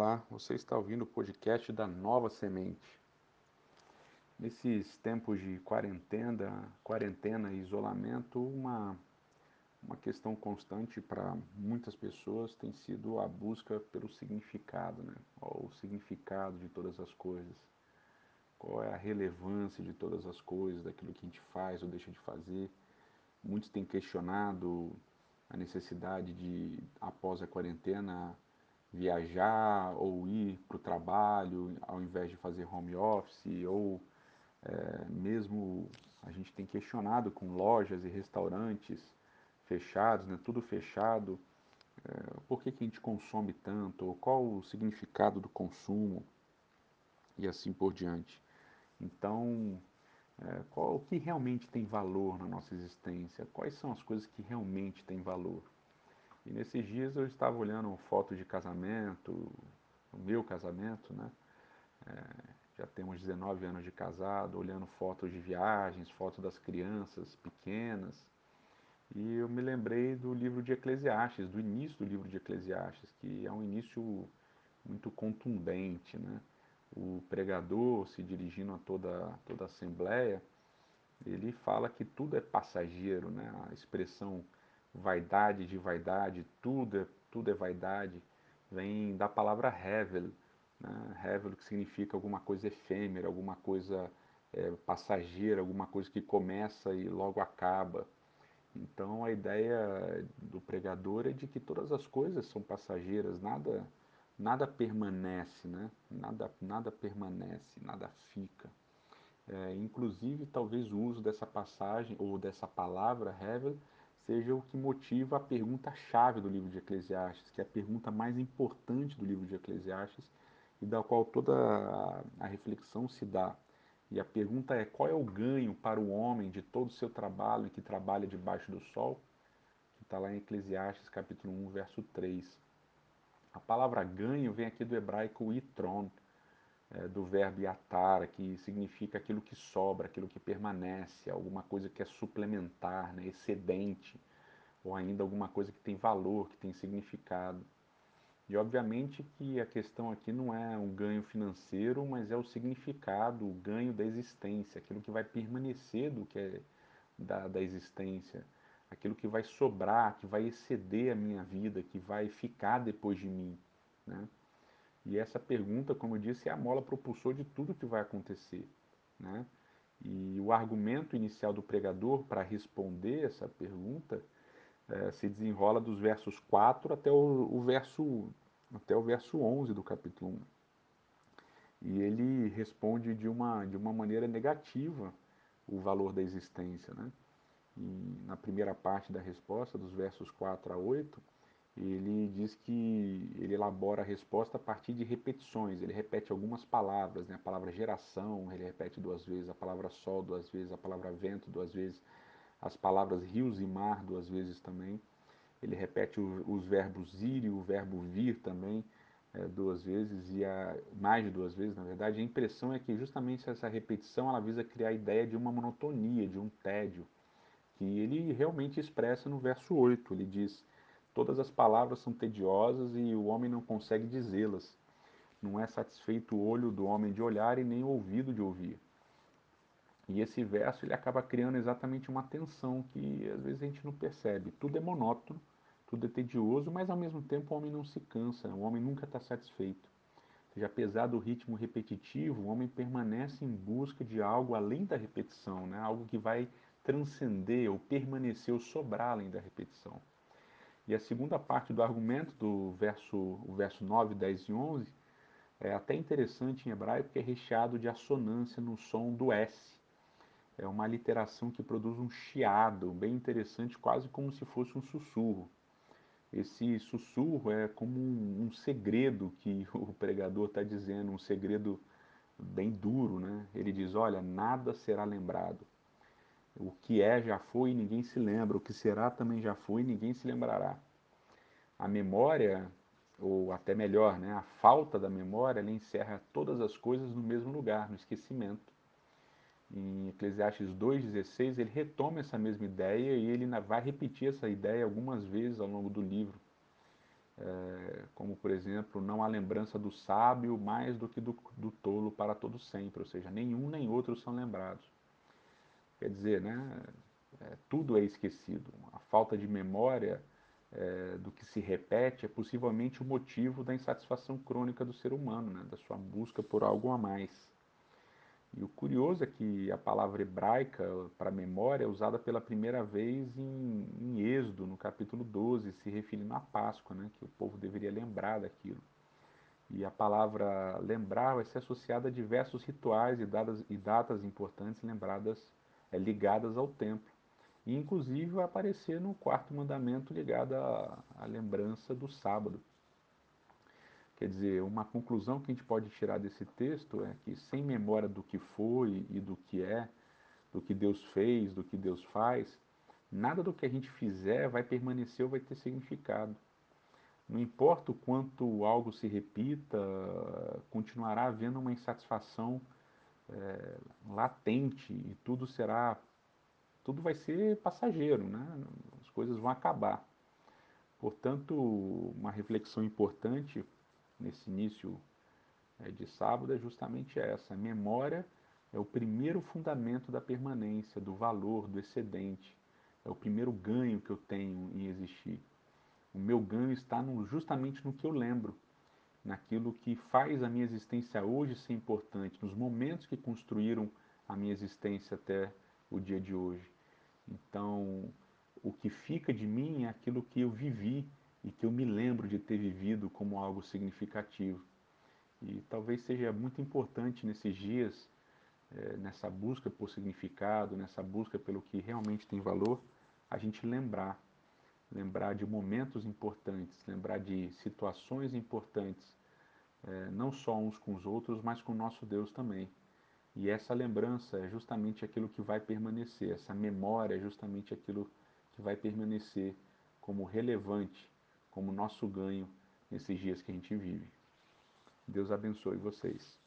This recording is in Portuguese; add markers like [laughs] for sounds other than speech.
Olá, você está ouvindo o podcast da Nova Semente. Nesses tempos de quarentena, quarentena e isolamento, uma, uma questão constante para muitas pessoas tem sido a busca pelo significado, né? o significado de todas as coisas. Qual é a relevância de todas as coisas, daquilo que a gente faz ou deixa de fazer. Muitos têm questionado a necessidade de, após a quarentena, viajar ou ir para o trabalho ao invés de fazer home office ou é, mesmo a gente tem questionado com lojas e restaurantes fechados, né, tudo fechado, é, por que, que a gente consome tanto, qual o significado do consumo e assim por diante. Então, é, qual o que realmente tem valor na nossa existência? Quais são as coisas que realmente têm valor? E nesses dias eu estava olhando fotos de casamento, o meu casamento, né? É, já temos 19 anos de casado, olhando fotos de viagens, fotos das crianças pequenas. E eu me lembrei do livro de Eclesiastes, do início do livro de Eclesiastes, que é um início muito contundente, né? O pregador, se dirigindo a toda, toda a assembleia, ele fala que tudo é passageiro, né? A expressão vaidade de vaidade, tudo é, tudo é vaidade, vem da palavra hevel, né? hevel que significa alguma coisa efêmera, alguma coisa é, passageira, alguma coisa que começa e logo acaba. Então a ideia do pregador é de que todas as coisas são passageiras, nada nada permanece, né? Nada nada permanece, nada fica. É, inclusive talvez o uso dessa passagem ou dessa palavra hevel seja o que motiva a pergunta-chave do livro de Eclesiastes, que é a pergunta mais importante do livro de Eclesiastes e da qual toda a, reflexão se dá. E a pergunta é: qual é o ganho para o homem de todo o seu trabalho que trabalha debaixo do sol? Que está lá em Eclesiastes capítulo 1, verso 3. A palavra ganho vem aqui do hebraico itron, é, do verbo yatar, que significa aquilo que sobra, aquilo que permanece, alguma coisa que é suplementar, né, excedente, ou ainda alguma coisa que tem valor, que tem significado. E obviamente que a questão aqui não é um ganho financeiro, mas é o significado, o ganho da existência, aquilo que vai permanecer do que é da, da existência, aquilo que vai sobrar, que vai exceder a minha vida, que vai ficar depois de mim. Né? E essa pergunta, como eu disse, é a mola propulsor de tudo que vai acontecer. Né? E o argumento inicial do pregador para responder essa pergunta é, se desenrola dos versos 4 até o, o, verso, até o verso 11 do capítulo 1. E ele responde de uma, de uma maneira negativa o valor da existência. Né? E na primeira parte da resposta, dos versos 4 a 8, ele diz que ele elabora a resposta a partir de repetições. Ele repete algumas palavras, né? a palavra geração, ele repete duas vezes, a palavra sol duas vezes, a palavra vento duas vezes, as palavras rios e mar duas vezes também. Ele repete os verbos ir e o verbo vir também é, duas vezes, e a, mais de duas vezes, na verdade. A impressão é que justamente essa repetição ela visa criar a ideia de uma monotonia, de um tédio, que ele realmente expressa no verso 8. Ele diz Todas as palavras são tediosas e o homem não consegue dizê-las. Não é satisfeito o olho do homem de olhar e nem o ouvido de ouvir. E esse verso ele acaba criando exatamente uma tensão que às vezes a gente não percebe. Tudo é monótono, tudo é tedioso, mas ao mesmo tempo o homem não se cansa, o homem nunca está satisfeito. Ou seja, apesar do ritmo repetitivo, o homem permanece em busca de algo além da repetição, né? algo que vai transcender ou permanecer ou sobrar além da repetição. E a segunda parte do argumento, do verso, o verso 9, 10 e 11, é até interessante em hebraico, porque é recheado de assonância no som do S. É uma literação que produz um chiado bem interessante, quase como se fosse um sussurro. Esse sussurro é como um, um segredo que [laughs] o pregador está dizendo, um segredo bem duro, né? Ele diz: Olha, nada será lembrado. O que é já foi e ninguém se lembra, o que será também já foi e ninguém se lembrará. A memória, ou até melhor, né, a falta da memória, ela encerra todas as coisas no mesmo lugar, no esquecimento. Em Eclesiastes 2,16, ele retoma essa mesma ideia e ele vai repetir essa ideia algumas vezes ao longo do livro. é, como por exemplo, não há lembrança do sábio mais do que do, do tolo para todo sempre, ou seja, nenhum nem outro são lembrados. Quer dizer, né, é, tudo é esquecido. A falta de memória é, do que se repete é possivelmente o motivo da insatisfação crônica do ser humano, né, da sua busca por algo a mais. E o curioso é que a palavra hebraica para memória é usada pela primeira vez em, em Êxodo, no capítulo 12, se referindo à Páscoa, né, que o povo deveria lembrar daquilo. E a palavra lembrar vai ser associada a diversos rituais e datas, e datas importantes lembradas, ligadas ao templo. E inclusive vai aparecer no quarto mandamento ligado à, à lembrança do sábado. Quer dizer, uma conclusão que a gente pode tirar desse texto é que, sem memória do que foi e do que é, do que Deus fez, do que Deus faz, nada do que a gente fizer vai permanecer ou vai ter significado. Não importa o quanto algo se repita, continuará havendo uma insatisfação é, latente e tudo será, tudo vai ser passageiro, né? as coisas vão acabar. Portanto, uma reflexão importante nesse início é, de sábado é justamente essa. A memória é o primeiro fundamento da permanência, do valor, do excedente. É o primeiro ganho que eu tenho em existir. O meu ganho está no, justamente no que eu lembro, naquilo que faz a minha existência hoje ser importante, nos momentos que construíram a minha existência até o dia de hoje. Então, o que fica de mim é aquilo que eu vivi e que eu me lembro de ter vivido como algo significativo. E talvez seja muito importante nesses dias, é, nessa busca por significado, nessa busca pelo que realmente tem valor, a gente lembrar. Lembrar de momentos importantes, lembrar de situações importantes, é, não só uns com os outros, mas com o nosso Deus também. E essa lembrança é justamente aquilo que vai permanecer, essa memória é justamente aquilo que vai permanecer como relevante como nosso ganho nesses dias que a gente vive. Deus abençoe vocês.